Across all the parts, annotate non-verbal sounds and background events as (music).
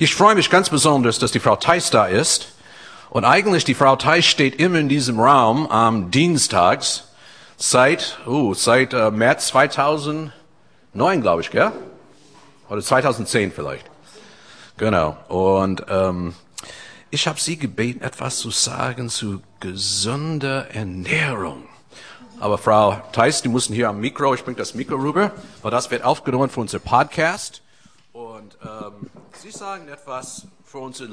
Ich freue mich ganz besonders, dass die Frau Theis da ist. Und eigentlich, die Frau Theis steht immer in diesem Raum am Dienstags seit, uh, seit äh, März 2009, glaube ich, gell? Oder 2010 vielleicht. Genau. Und ähm, ich habe sie gebeten, etwas zu sagen zu gesunder Ernährung. Aber Frau Theis, die mussten hier am Mikro, ich bringe das Mikro rüber, weil das wird aufgenommen für unser Podcast. Und ähm, Sie sagen etwas für unser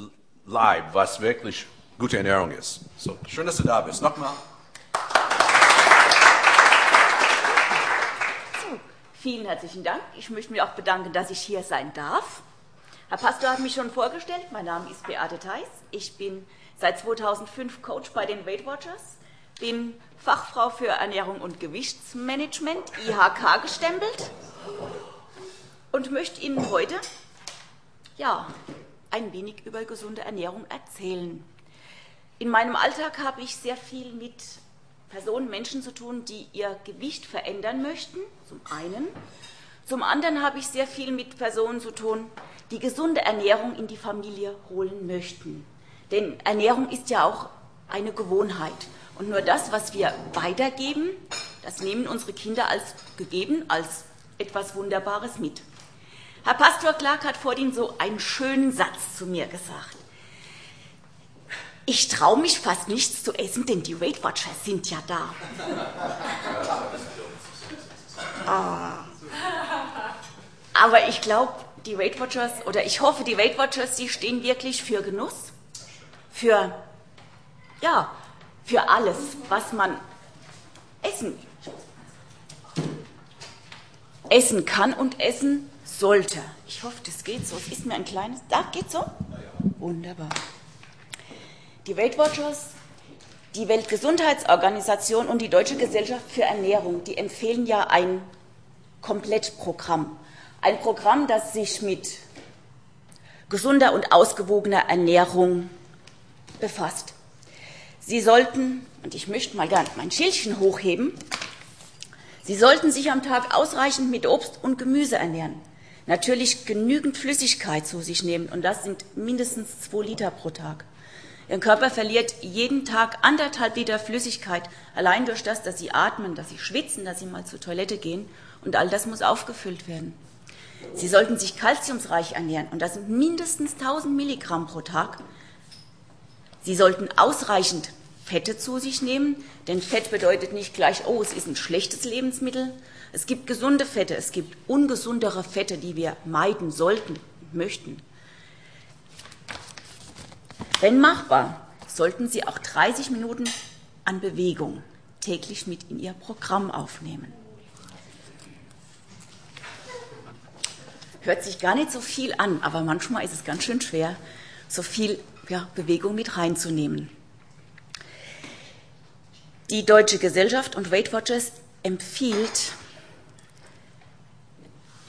Leib, was wirklich gute Ernährung ist. So, schön, dass du da bist. Nochmal. So, vielen herzlichen Dank. Ich möchte mich auch bedanken, dass ich hier sein darf. Herr Pastor hat mich schon vorgestellt. Mein Name ist Beate Theis. Ich bin seit 2005 Coach bei den Weight Watchers, bin Fachfrau für Ernährung und Gewichtsmanagement, IHK gestempelt und möchte Ihnen heute ja, ein wenig über gesunde Ernährung erzählen. In meinem Alltag habe ich sehr viel mit Personen, Menschen zu tun, die ihr Gewicht verändern möchten, zum einen. Zum anderen habe ich sehr viel mit Personen zu tun, die gesunde Ernährung in die Familie holen möchten. Denn Ernährung ist ja auch eine Gewohnheit. Und nur das, was wir weitergeben, das nehmen unsere Kinder als gegeben, als etwas Wunderbares mit. Herr Pastor Clark hat vorhin so einen schönen Satz zu mir gesagt. Ich traue mich fast nichts zu essen, denn die Weight Watchers sind ja da. Ah. Aber ich glaube, die Weight Watchers, oder ich hoffe, die Weight Watchers, die stehen wirklich für Genuss, für, ja, für alles, was man essen, essen kann und essen sollte. Ich hoffe, das geht so. Es ist mir ein kleines. Da geht so? Wunderbar. Die Weight Watchers, die Weltgesundheitsorganisation und die Deutsche Gesellschaft für Ernährung, die empfehlen ja ein Komplettprogramm. Ein Programm, das sich mit gesunder und ausgewogener Ernährung befasst. Sie sollten, und ich möchte mal gerne mein Schildchen hochheben, Sie sollten sich am Tag ausreichend mit Obst und Gemüse ernähren. Natürlich genügend Flüssigkeit zu sich nehmen, und das sind mindestens zwei Liter pro Tag. Ihr Körper verliert jeden Tag anderthalb Liter Flüssigkeit, allein durch das, dass Sie atmen, dass Sie schwitzen, dass Sie mal zur Toilette gehen, und all das muss aufgefüllt werden. Sie sollten sich kalziumsreich ernähren und das sind mindestens 1000 Milligramm pro Tag. Sie sollten ausreichend Fette zu sich nehmen, denn Fett bedeutet nicht gleich, oh, es ist ein schlechtes Lebensmittel. Es gibt gesunde Fette, es gibt ungesundere Fette, die wir meiden sollten und möchten. Wenn machbar, sollten Sie auch 30 Minuten an Bewegung täglich mit in Ihr Programm aufnehmen. Hört sich gar nicht so viel an, aber manchmal ist es ganz schön schwer, so viel ja, Bewegung mit reinzunehmen. Die Deutsche Gesellschaft und Weight Watchers empfiehlt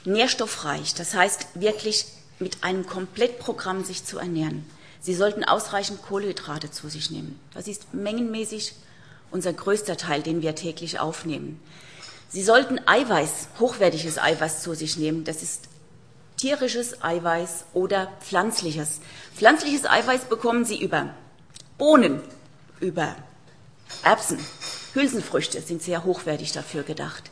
nährstoffreich, das heißt wirklich mit einem Komplettprogramm sich zu ernähren. Sie sollten ausreichend Kohlenhydrate zu sich nehmen. Das ist mengenmäßig unser größter Teil, den wir täglich aufnehmen. Sie sollten Eiweiß, hochwertiges Eiweiß zu sich nehmen. Das ist tierisches Eiweiß oder pflanzliches. Pflanzliches Eiweiß bekommen Sie über Bohnen, über Erbsen, Hülsenfrüchte sind sehr hochwertig dafür gedacht.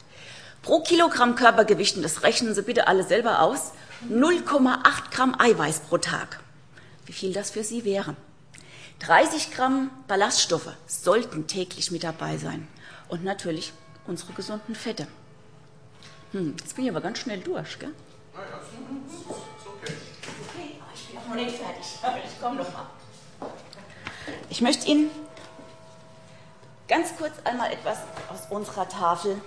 Pro Kilogramm Körpergewicht, und das rechnen Sie bitte alle selber aus, 0,8 Gramm Eiweiß pro Tag. Wie viel das für Sie wäre. 30 Gramm Ballaststoffe sollten täglich mit dabei sein. Und natürlich unsere gesunden Fette. Hm, jetzt bin ich aber ganz schnell durch, gell? Okay, aber ich bin noch nicht fertig. Ich komme noch mal. Ich möchte Ihnen ganz kurz einmal etwas aus unserer Tafel,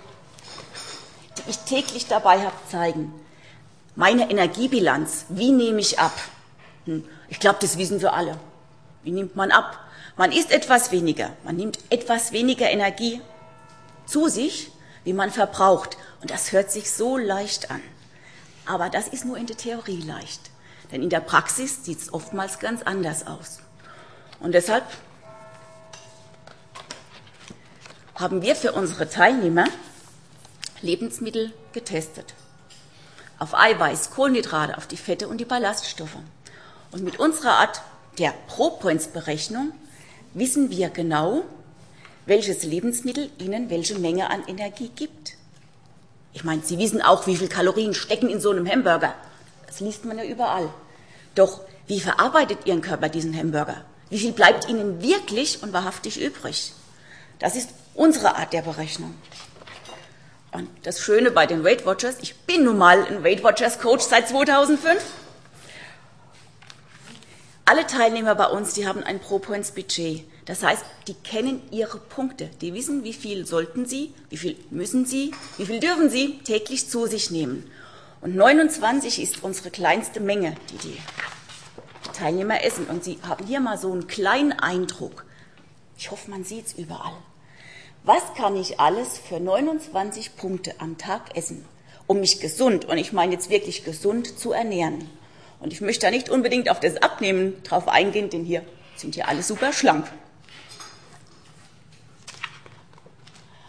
die ich täglich dabei habe, zeigen. Meine Energiebilanz, wie nehme ich ab? Hm, ich glaube, das wissen wir alle. Wie nimmt man ab? Man isst etwas weniger, man nimmt etwas weniger Energie zu sich, wie man verbraucht. Und das hört sich so leicht an. Aber das ist nur in der Theorie leicht. Denn in der Praxis sieht es oftmals ganz anders aus. Und deshalb haben wir für unsere Teilnehmer Lebensmittel getestet. Auf Eiweiß, Kohlenhydrate, auf die Fette und die Ballaststoffe. Und mit unserer Art der Pro-Points-Berechnung wissen wir genau, welches Lebensmittel Ihnen welche Menge an Energie gibt. Ich meine, Sie wissen auch, wie viel Kalorien stecken in so einem Hamburger. Das liest man ja überall. Doch wie verarbeitet Ihren Körper diesen Hamburger? Wie viel bleibt Ihnen wirklich und wahrhaftig übrig? Das ist unsere Art der Berechnung. Und das Schöne bei den Weight Watchers, ich bin nun mal ein Weight Watchers Coach seit 2005. Alle Teilnehmer bei uns, die haben ein Pro-Points-Budget. Das heißt, die kennen ihre Punkte. Die wissen, wie viel sollten sie, wie viel müssen sie, wie viel dürfen sie täglich zu sich nehmen. Und 29 ist unsere kleinste Menge, die die Teilnehmer essen. Und sie haben hier mal so einen kleinen Eindruck. Ich hoffe, man sieht es überall. Was kann ich alles für 29 Punkte am Tag essen, um mich gesund, und ich meine jetzt wirklich gesund, zu ernähren? Und ich möchte da nicht unbedingt auf das Abnehmen drauf eingehen, denn hier sind hier alle super schlank.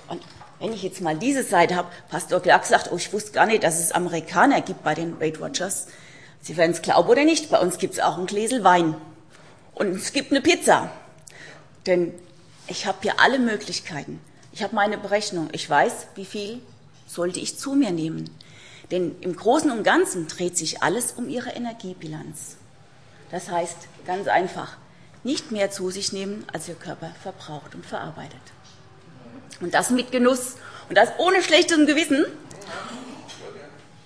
Und wenn ich jetzt mal diese Seite habe, Pastor Clark sagt, oh, ich wusste gar nicht, dass es Amerikaner gibt bei den Weight Watchers. Sie werden es glauben oder nicht, bei uns gibt es auch ein Gläsel Wein. Und es gibt eine Pizza. Denn ich habe hier alle Möglichkeiten. Ich habe meine Berechnung. Ich weiß, wie viel sollte ich zu mir nehmen. Denn im Großen und Ganzen dreht sich alles um ihre Energiebilanz. Das heißt, ganz einfach, nicht mehr zu sich nehmen, als ihr Körper verbraucht und verarbeitet. Und das mit Genuss und das ohne schlechtes Gewissen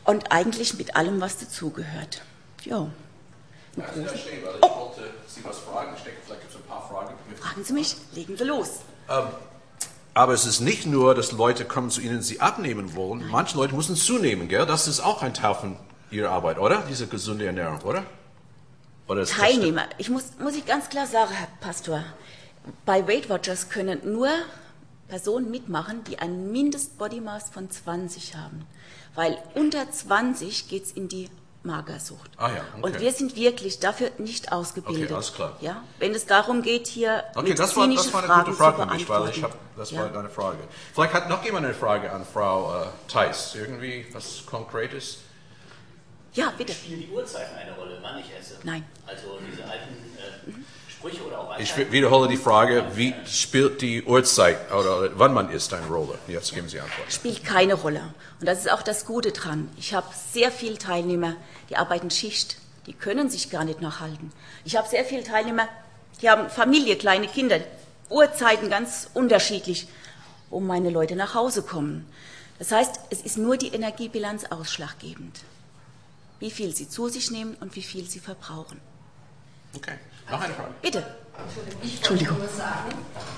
und eigentlich mit allem, was dazugehört. Ja. Ja, ich verstehe, weil ich oh. wollte Sie was fragen. Ich denke, vielleicht gibt es ein paar Fragen. Fragen Sie mich, legen wir los. Ähm, aber es ist nicht nur, dass Leute kommen zu Ihnen, sie abnehmen wollen. Manche Leute müssen zunehmen, gell? Das ist auch ein Teil von Ihrer Arbeit, oder? Diese gesunde Ernährung, oder? oder Teilnehmer. Ich muss, muss ich ganz klar sagen, Herr Pastor, bei Weight Watchers können nur Personen mitmachen, die ein Mindest-Body Mass von 20 haben. Weil unter 20 geht es in die Magersucht. Ah ja, okay. Und wir sind wirklich dafür nicht ausgebildet. Okay, alles klar. Ja, wenn es darum geht, hier okay, mit das war, das war eine Fragen gute Frage für mich, weil ich hab, das ja. war eine Frage. Vielleicht hat noch jemand eine Frage an Frau äh, Theis. Irgendwie was Konkretes? Ja, bitte. Spielen die Uhrzeiten eine Rolle, wann ich esse? Nein. Also diese alten. Sprüche oder auch Ich wiederhole die Frage, wie spielt die Uhrzeit oder wann man isst eine Rolle? Jetzt geben Sie Antwort. Spielt keine Rolle. Und das ist auch das Gute dran. Ich habe sehr viele Teilnehmer, die arbeiten Schicht. Die können sich gar nicht noch halten. Ich habe sehr viele Teilnehmer, die haben Familie, kleine Kinder, Uhrzeiten ganz unterschiedlich, wo meine Leute nach Hause kommen. Das heißt, es ist nur die Energiebilanz ausschlaggebend. Wie viel sie zu sich nehmen und wie viel sie verbrauchen. Okay. Noch eine Frage. Bitte. Ich wollte nur sagen,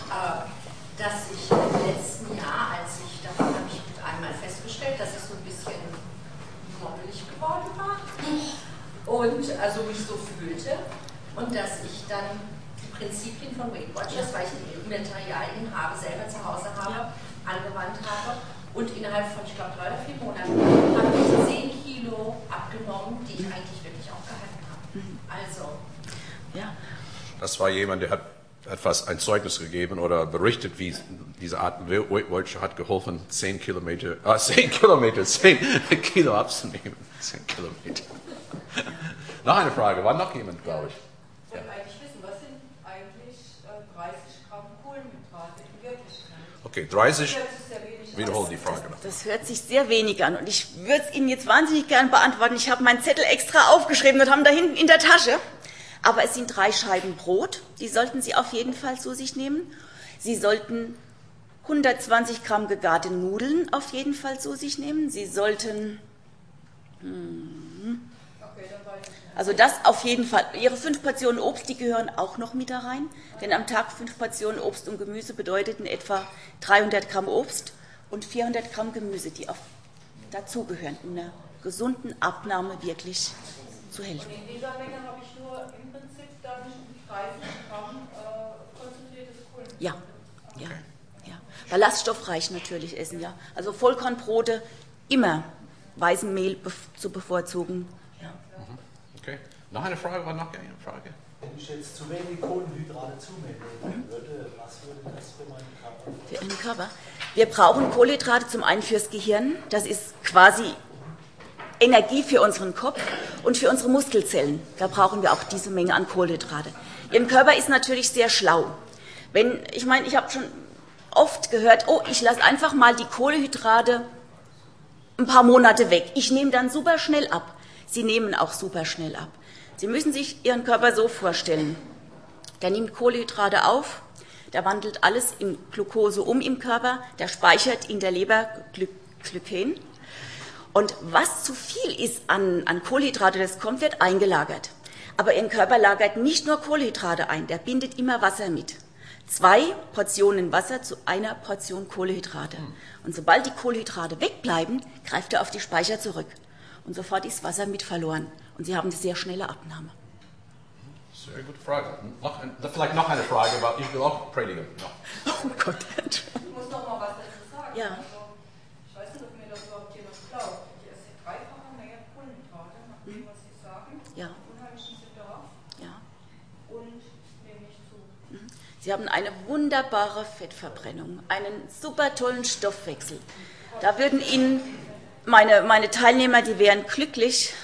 äh, dass ich im letzten Jahr, als ich, da habe ich einmal festgestellt, dass ich so ein bisschen mobbelig geworden war und also mich so fühlte und dass ich dann die Prinzipien von Weight Watchers, weil ich die Materialien habe, selber zu Hause habe, angewandt habe und innerhalb von, ich glaube, drei oder vier Monaten habe ich 10 Kilo abgenommen, die ich eigentlich wirklich auch gehalten habe. Mhm. Also ja. Das war jemand, der hat, fast ein Zeugnis gegeben oder berichtet, wie diese Art Weight Watcher hat geholfen, 10 Kilometer, ah, (laughs) 10 Kilometer, 10 (laughs) Kilo abzunehmen. 10 Kilometer. (laughs) noch eine Frage, war noch jemand, glaube ich. Ich wollte eigentlich wissen, was sind eigentlich 30 äh, Gramm Kohlenhydrate in Wirklichkeit? Okay, 30. Wiederhole die Frage noch. Das hört sich sehr wenig an und ich würde es Ihnen jetzt wahnsinnig gern beantworten. Ich habe meinen Zettel extra aufgeschrieben und haben da hinten in der Tasche. Aber es sind drei Scheiben Brot, die sollten Sie auf jeden Fall zu sich nehmen. Sie sollten 120 Gramm gegarte Nudeln auf jeden Fall zu sich nehmen. Sie sollten. Hm, also das auf jeden Fall. Ihre fünf Portionen Obst, die gehören auch noch mit da rein. Denn am Tag fünf Portionen Obst und Gemüse bedeuteten etwa 300 Gramm Obst und 400 Gramm Gemüse, die auch dazugehören, um einer gesunden Abnahme wirklich zu helfen. Und in dieser Menge habe ich nur im dann 30 Gramm äh, Ja, ja, ja. Ballaststoffreich natürlich essen, ja. Also Vollkornbrote immer weißen Mehl zu bevorzugen. Ja. Mhm. Okay. Noch eine Frage, war noch eine Frage? Wenn ich jetzt zu wenig Kohlenhydrate zu mir nehmen würde, was würde das für meinen Körper? Für Ihren Körper? Wir brauchen Kohlenhydrate zum einen fürs Gehirn. Das ist quasi Energie für unseren Kopf und für unsere Muskelzellen. Da brauchen wir auch diese Menge an Kohlenhydrate. Ihr Körper ist natürlich sehr schlau. Wenn, ich meine, ich habe schon oft gehört, oh, ich lasse einfach mal die Kohlenhydrate ein paar Monate weg. Ich nehme dann super schnell ab. Sie nehmen auch super schnell ab. Sie müssen sich Ihren Körper so vorstellen. Der nimmt Kohlenhydrate auf, der wandelt alles in Glucose um im Körper, der speichert in der Leber Gly Glyken. Und was zu viel ist an, an Kohlenhydrate, das kommt, wird eingelagert. Aber Ihr Körper lagert nicht nur Kohlenhydrate ein, der bindet immer Wasser mit. Zwei Portionen Wasser zu einer Portion Kohlenhydrate. Und sobald die Kohlenhydrate wegbleiben, greift er auf die Speicher zurück. Und sofort ist Wasser mit verloren. Und Sie haben eine sehr schnelle Abnahme. Sehr gute Frage. Noch ein, vielleicht noch eine Frage, aber ich will auch predigen. Noch. Oh Gott. Ich muss noch mal was dazu sagen. Ja. Also, ich weiß nicht, ob mir das überhaupt jemand glaubt. Ich esse dreifache Menge Kohlenhydrate, nach dem, was Sie sagen. Ja. Unheimlichen Bedarf Ja. und nehme nicht zu. Sie haben eine wunderbare Fettverbrennung, einen super tollen Stoffwechsel. Da würden Ihnen meine, meine Teilnehmer, die wären glücklich,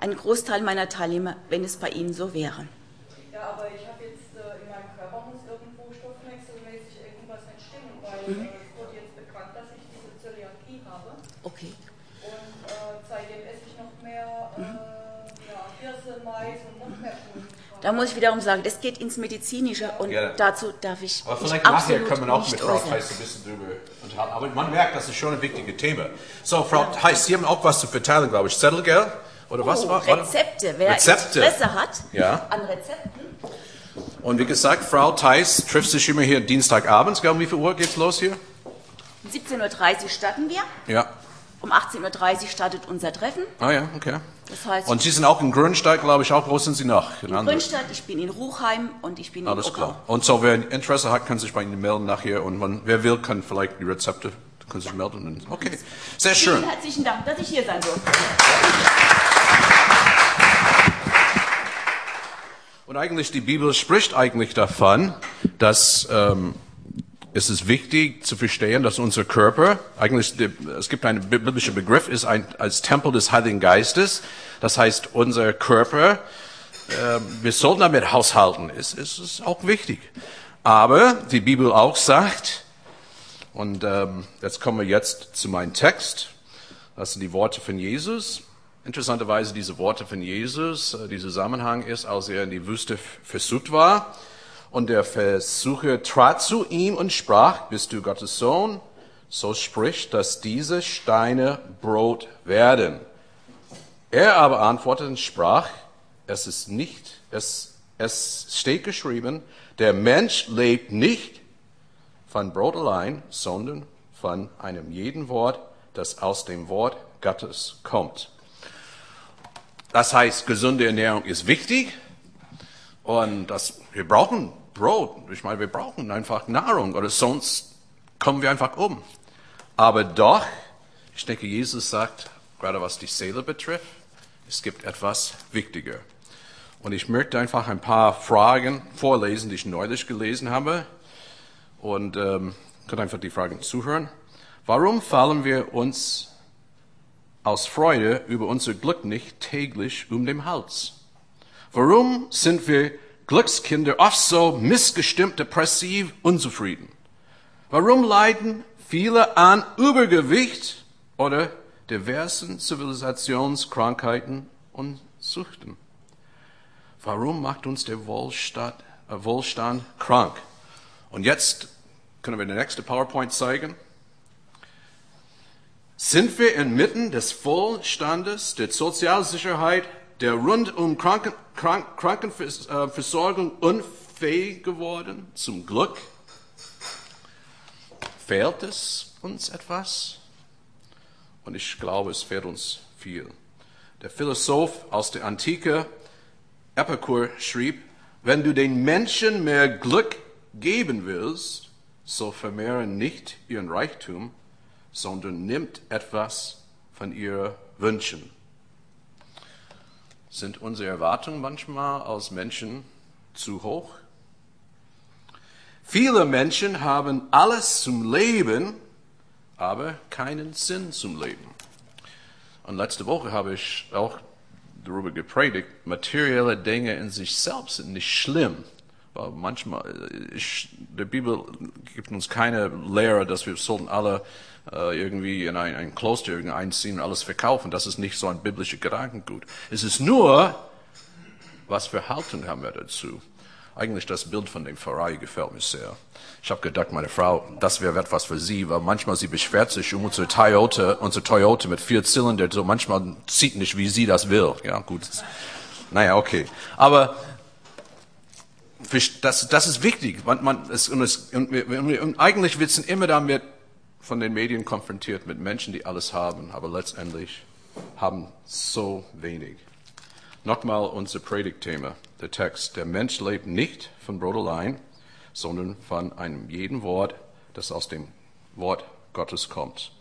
ein Großteil meiner Teilnehmer, wenn es bei Ihnen so wäre. Ja, aber ich habe jetzt äh, in meinem Körper muss irgendwo stoffwechselmäßig irgendwas nicht stimmen, weil Mhm. Da muss ich wiederum sagen, das geht ins Medizinische und Ja. dazu darf ich Aber vielleicht nachher können wir auch mit Frau. Theis ein bisschen drüber unterhalten. Aber man merkt, das ist schon ein wichtiges Thema. So, Frau Theis, Sie haben auch was zu verteilen, glaube ich. Zettel, gell? Oder was Oh, war? war- Rezepte. Wer Rezepte. Interesse hat Ja. an Rezepten, Und wie gesagt, Frau Theis trifft sich immer hier Dienstagabends. Gell? Um wie viel Uhr geht's los hier? um 17.30 Uhr starten wir. Ja. Um 18.30 Uhr startet unser Treffen. Ah ja, okay. Das heißt, Und Sie sind auch in Grünstadt, glaube ich, auch. Wo sind Sie noch? In in Grünstadt, ich bin in Ruchheim und ich bin Alles in Ockau. klar. Und so, wer Interesse hat, kann sich bei Ihnen melden nachher. Und man, wer will, kann vielleicht die Rezepte, kann sich melden. Okay, sehr schön. Vielen herzlichen Dank, dass ich hier sein durfte. Und eigentlich, die Bibel spricht eigentlich davon, dass ähm, es ist wichtig zu verstehen, dass unser Körper, eigentlich, es gibt einen biblischen Begriff, ist ein, als Tempel des Heiligen Geistes. Das heißt, unser Körper, äh, wir sollten damit haushalten. Es, es ist auch wichtig. Aber die Bibel auch sagt, und ähm, jetzt kommen wir jetzt zu meinem Text. Das sind die Worte von Jesus. Interessanterweise diese Worte von Jesus, äh, dieser Zusammenhang ist, als er in die Wüste versucht war. Und der Versucher trat zu ihm und sprach, bist du Gottes Sohn? So spricht, dass diese Steine Brot werden. Er aber antwortete und sprach, es ist nicht, es, es steht geschrieben, der Mensch lebt nicht von Brot allein, sondern von einem jeden Wort, das aus dem Wort Gottes kommt. Das heißt, gesunde Ernährung ist wichtig und das, wir brauchen Brot. Ich meine, wir brauchen einfach Nahrung oder sonst kommen wir einfach um. Aber doch, ich denke, Jesus sagt, gerade was die Seele betrifft, es gibt etwas wichtiger. Und ich möchte einfach ein paar Fragen vorlesen, die ich neulich gelesen habe. Und ähm, könnt einfach die Fragen zuhören. Warum fallen wir uns aus Freude über unser Glück nicht täglich um den Hals? Warum sind wir Glückskinder oft so missgestimmt, depressiv, unzufrieden? Warum leiden viele an Übergewicht oder diversen Zivilisationskrankheiten und Suchten? Warum macht uns der Wohlstand, äh, Wohlstand krank? Und jetzt können wir den nächsten PowerPoint zeigen. Sind wir inmitten des Wohlstandes, der Sozialsicherheit, der rundum Kranken, Krank, Krankenversorgung unfähig geworden? Zum Glück. Fehlt es uns etwas? Und ich glaube, es fehlt uns viel. Der Philosoph aus der Antike, Epikur, schrieb, wenn du den Menschen mehr Glück geben willst, so vermehre nicht ihren Reichtum, sondern nimmt etwas von ihren Wünschen. Sind unsere Erwartungen manchmal als Menschen zu hoch? Viele Menschen haben alles zum Leben, aber keinen Sinn zum Leben. Und letzte Woche habe ich auch darüber gepredigt, materielle Dinge in sich selbst sind nicht schlimm. Manchmal, äh, ich, der Bibel gibt uns keine Lehre, dass wir sollten alle äh, irgendwie in ein, ein Kloster einziehen und alles verkaufen. Das ist nicht so ein biblischer Gedankengut. Es ist nur, was für Haltung haben wir dazu? Eigentlich das Bild von dem Ferrari gefällt mir sehr. Ich habe gedacht, meine Frau, das wäre etwas für sie, weil manchmal sie beschwert sich um unsere Toyota, unsere Toyota mit vier Zylinder, so manchmal zieht nicht, wie sie das will. Ja, gut. Naja, okay. Aber das, das ist wichtig. Man, man, es, und, es, und, wir, und eigentlich wird es immer damit von den Medien konfrontiert mit Menschen, die alles haben, aber letztendlich haben so wenig. Nochmal unser Predigtthema, der Text. Der Mensch lebt nicht von Brot allein, sondern von einem jeden Wort, das aus dem Wort Gottes kommt.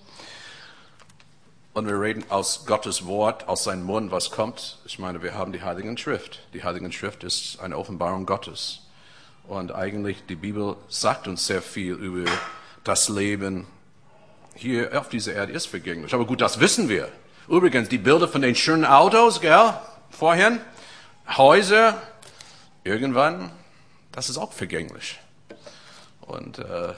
Und wir reden aus Gottes Wort, aus seinem Mund, was kommt. Ich meine, wir haben die Heiligen Schrift. Die Heiligen Schrift ist eine Offenbarung Gottes. Und eigentlich, die Bibel sagt uns sehr viel über das Leben hier auf dieser Erde ist vergänglich. Aber gut, das wissen wir. Übrigens, die Bilder von den schönen Autos, gell, vorhin, Häuser, irgendwann, das ist auch vergänglich. Und, äh,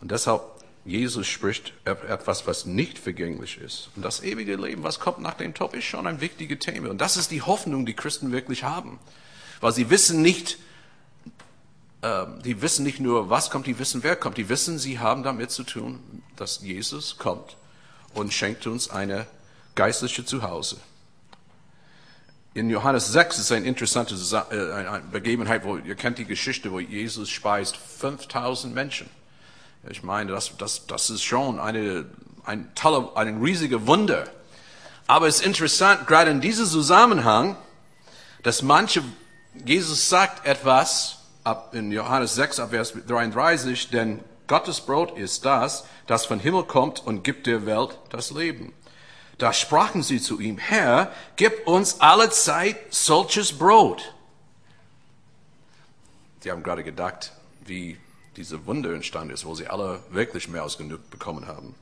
und deshalb, Jesus spricht etwas, was nicht vergänglich ist. Und das ewige Leben, was kommt nach dem Tod, ist schon ein wichtiges Thema. Und das ist die Hoffnung, die Christen wirklich haben. Weil sie wissen nicht, ähm, die wissen nicht nur, was kommt, die wissen, wer kommt. Die wissen, sie haben damit zu tun, dass Jesus kommt und schenkt uns eine geistliche Zuhause. In Johannes 6 ist eine interessante äh, Begebenheit, wo ihr kennt die Geschichte, wo Jesus speist 5000 Menschen. Ich meine, das, das, das ist schon eine, ein toller, ein riesiger Wunder. Aber es ist interessant, gerade in diesem Zusammenhang, dass manche, Jesus sagt etwas, ab in Johannes 6, ab Vers 33, denn Gottes Brot ist das, das von Himmel kommt und gibt der Welt das Leben. Da sprachen sie zu ihm, Herr, gib uns alle Zeit solches Brot. Sie haben gerade gedacht, wie diese Wunder entstanden ist, wo sie alle wirklich mehr als genug bekommen haben.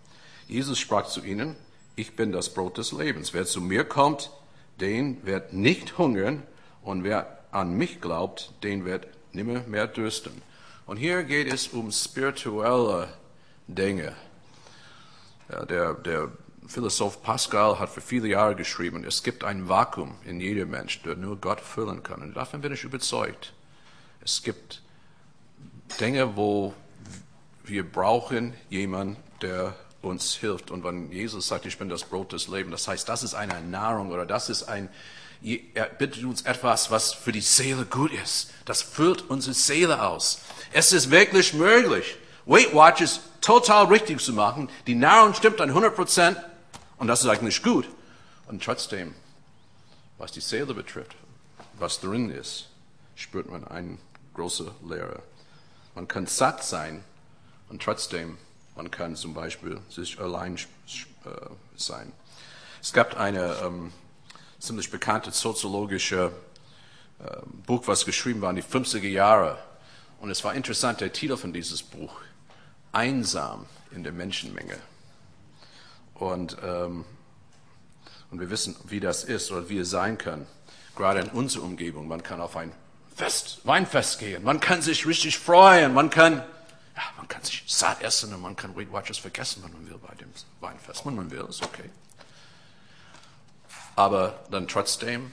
Jesus sprach zu ihnen, ich bin das Brot des Lebens. Wer zu mir kommt, den wird nicht hungern und wer an mich glaubt, den wird nimmer mehr dürsten. Und hier geht es um spirituelle Dinge. Der, der Philosoph Pascal hat für viele Jahre geschrieben, es gibt ein Vakuum in jedem Mensch, der nur Gott füllen kann. Und davon bin ich überzeugt. Es gibt Dinge, wo wir brauchen jemanden, der uns hilft. Und wenn Jesus sagt, ich bin das Brot des Lebens, das heißt, das ist eine Nahrung oder das ist ein, er bittet uns etwas, was für die Seele gut ist. Das füllt unsere Seele aus. Es ist wirklich möglich, Weight Watchers total richtig zu machen. Die Nahrung stimmt an 100 Prozent und das ist eigentlich gut. Und trotzdem, was die Seele betrifft, was drin ist, spürt man eine große Leere. Man kann satt sein und trotzdem, man kann zum Beispiel sich allein äh, sein. Es gab eine ähm, ziemlich bekannte soziologische äh, Buch, was geschrieben war in die 50er Jahre. Und es war interessant, der Titel von dieses Buch, Einsam in der Menschenmenge. Und, ähm, und wir wissen, wie das ist oder wie es sein kann. Gerade in unserer Umgebung. Man kann auf ein Fest, Weinfest gehen. Man kann sich richtig freuen. Man kann, ja, man kann sich satt essen und man kann Weight Watchers vergessen, wenn man will, bei dem Weinfest. Wenn man will, ist okay. Aber dann trotzdem,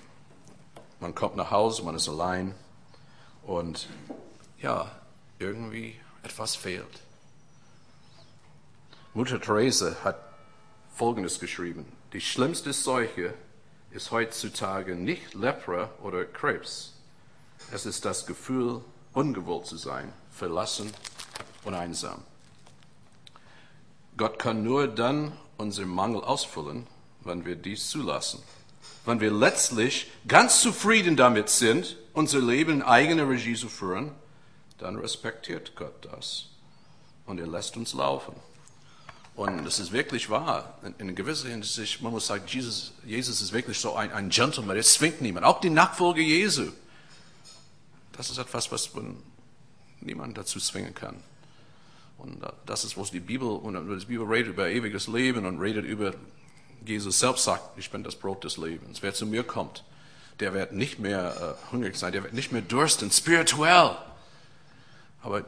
man kommt nach Hause, man ist allein und ja, irgendwie etwas fehlt. Mutter Therese hat Folgendes geschrieben. Die schlimmste Seuche ist heutzutage nicht Lepra oder Krebs. Es ist das Gefühl, ungewollt zu sein, verlassen und einsam. Gott kann nur dann unseren Mangel ausfüllen, wenn wir dies zulassen. Wenn wir letztlich ganz zufrieden damit sind, unser Leben in eigener Regie zu führen, dann respektiert Gott das und er lässt uns laufen. Und es ist wirklich wahr. In, in gewisser Hinsicht, man muss sagen, Jesus, Jesus ist wirklich so ein, ein Gentleman, er zwingt niemand. Auch die Nachfolger Jesu. Das ist etwas, was man niemand dazu zwingen kann. Und das ist, was die Bibel, und die Bibel redet über ewiges Leben und redet über Jesus selbst sagt, ich bin das Brot des Lebens. Wer zu mir kommt, der wird nicht mehr äh, hungrig sein, der wird nicht mehr dursten, spirituell. Aber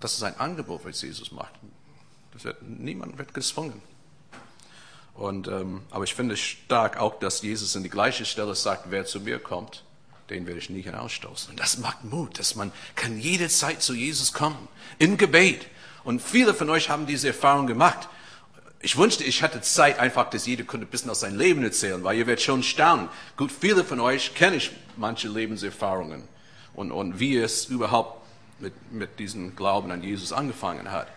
das ist ein Angebot, was Jesus macht. Wird, niemand wird gezwungen. Und, ähm, aber ich finde es stark auch, dass Jesus in die gleiche Stelle sagt, wer zu mir kommt, den werde ich nie hinausstoßen. Und das macht Mut, dass man kann jede Zeit zu Jesus kommen, im Gebet. Und viele von euch haben diese Erfahrung gemacht. Ich wünschte, ich hätte Zeit einfach, dass jeder könnte ein bisschen aus seinem Leben erzählen, weil ihr werdet schon staunen. Gut, viele von euch kenne ich manche Lebenserfahrungen und, und wie es überhaupt mit, mit diesem Glauben an Jesus angefangen hat.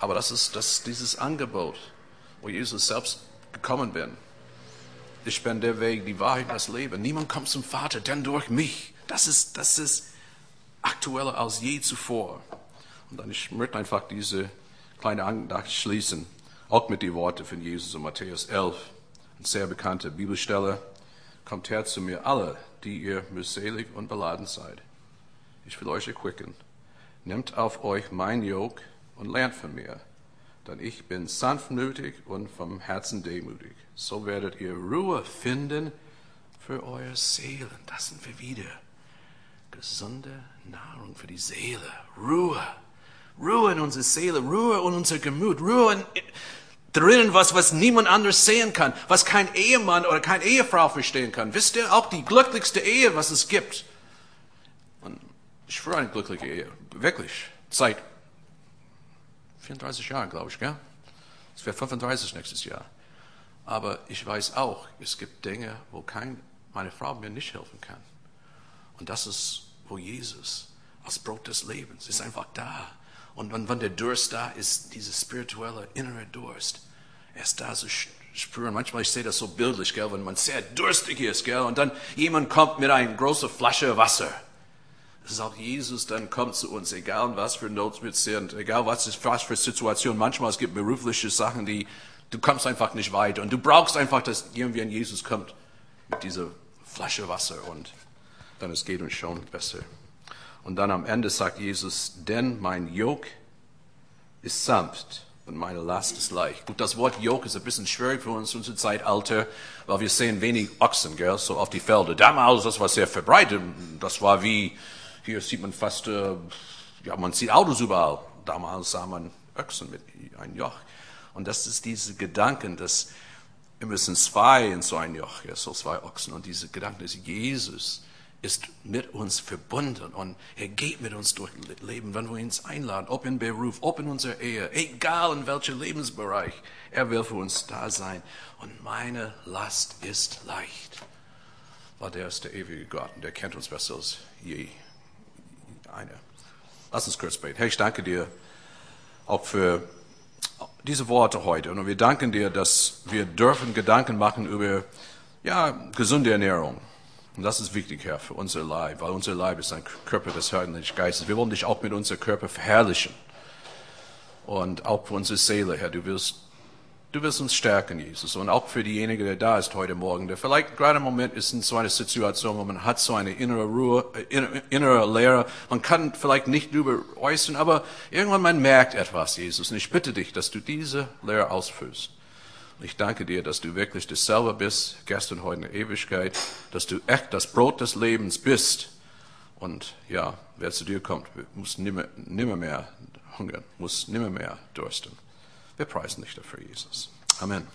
Aber das ist, das ist dieses Angebot, wo Jesus selbst gekommen bin. Ich bin der Weg, die Wahrheit, das Leben. Niemand kommt zum Vater, denn durch mich. Das ist, das ist aktueller als je zuvor. Und dann ich möchte einfach diese kleine Andacht schließen. Auch mit den Worten von Jesus in Matthäus 11, eine sehr bekannte Bibelstelle. Kommt her zu mir alle, die ihr mühselig und beladen seid. Ich will euch erquicken. Nehmt auf euch mein Jog und lernt von mir, denn ich bin sanftmütig und vom Herzen demütig. So werdet ihr Ruhe finden für eure Seelen. Das sind wir wieder. Gesunde Nahrung für die Seele. Ruhe. Ruhe in unsere Seele, Ruhe in unser Gemüt, Ruhe in, drinnen, was, was niemand anders sehen kann, was kein Ehemann oder keine Ehefrau verstehen kann. Wisst ihr, auch die glücklichste Ehe, was es gibt. Und ich führe eine glückliche Ehe, wirklich, seit 34 Jahren, glaube ich, gell? Es wird 35 nächstes Jahr. Aber ich weiß auch, es gibt Dinge, wo kein, meine Frau mir nicht helfen kann. Und das ist, wo Jesus als Brot des Lebens ist einfach da. Und wenn, wenn der Durst da ist, dieser spirituelle innere Durst, er ist da zu spüren. Manchmal, ich sehe das so bildlich, gell, wenn man sehr durstig ist, gell, und dann jemand kommt mit einer großen Flasche Wasser. Auch Jesus, dann kommt zu uns, egal was für Not wir sind, egal was, ist, was für Situation. Manchmal es gibt berufliche Sachen, die du kommst einfach nicht weiter und du brauchst einfach, dass irgendwie ein Jesus kommt mit dieser Flasche Wasser und dann es geht uns schon besser. Und dann am Ende sagt Jesus, denn mein Jog ist sanft und meine Last ist leicht. Gut, das Wort Jog ist ein bisschen schwierig für uns in unserem Zeitalter, weil wir sehen wenig Ochsen, gell, so auf die Felder. Damals, das war sehr verbreitet. Das war wie, hier sieht man fast, äh, ja, man sieht Autos überall. Damals sah man Ochsen mit einem Joch. Und das ist diese Gedanken, dass immer sind zwei in so ein Joch, ja, so zwei Ochsen. Und diese Gedanken, dass Jesus ist mit uns verbunden und er geht mit uns durch Leben, wenn wir ihn einladen, ob in Beruf, ob in unserer Ehe, egal in welchem Lebensbereich, er will für uns da sein. Und meine Last ist leicht, weil der ist der ewige Gott und der kennt uns besser als je einer. Lass uns kurz beten. Herr, ich danke dir auch für diese Worte heute und wir danken dir, dass wir dürfen Gedanken machen über ja, gesunde Ernährung und das ist wichtig, Herr, für unser Leib, weil unser Leib ist ein Körper des Herrn und des Geistes. Wir wollen dich auch mit unserem Körper verherrlichen. Und auch für unsere Seele, Herr, du willst, du willst uns stärken, Jesus. Und auch für diejenigen, der da ist heute Morgen, der vielleicht gerade im Moment ist in so einer Situation, wo man hat so eine innere Ruhe, äh, innere Leere. Man kann vielleicht nicht darüber äußern, aber irgendwann man merkt etwas, Jesus. Und ich bitte dich, dass du diese Leere ausfüllst. Ich danke dir, dass du wirklich dasselbe bist, gestern, heute in der Ewigkeit, dass du echt das Brot des Lebens bist. Und ja, wer zu dir kommt, muss nimmer, nimmer mehr hungern, muss nimmer mehr dursten. Wir preisen dich dafür, Jesus. Amen.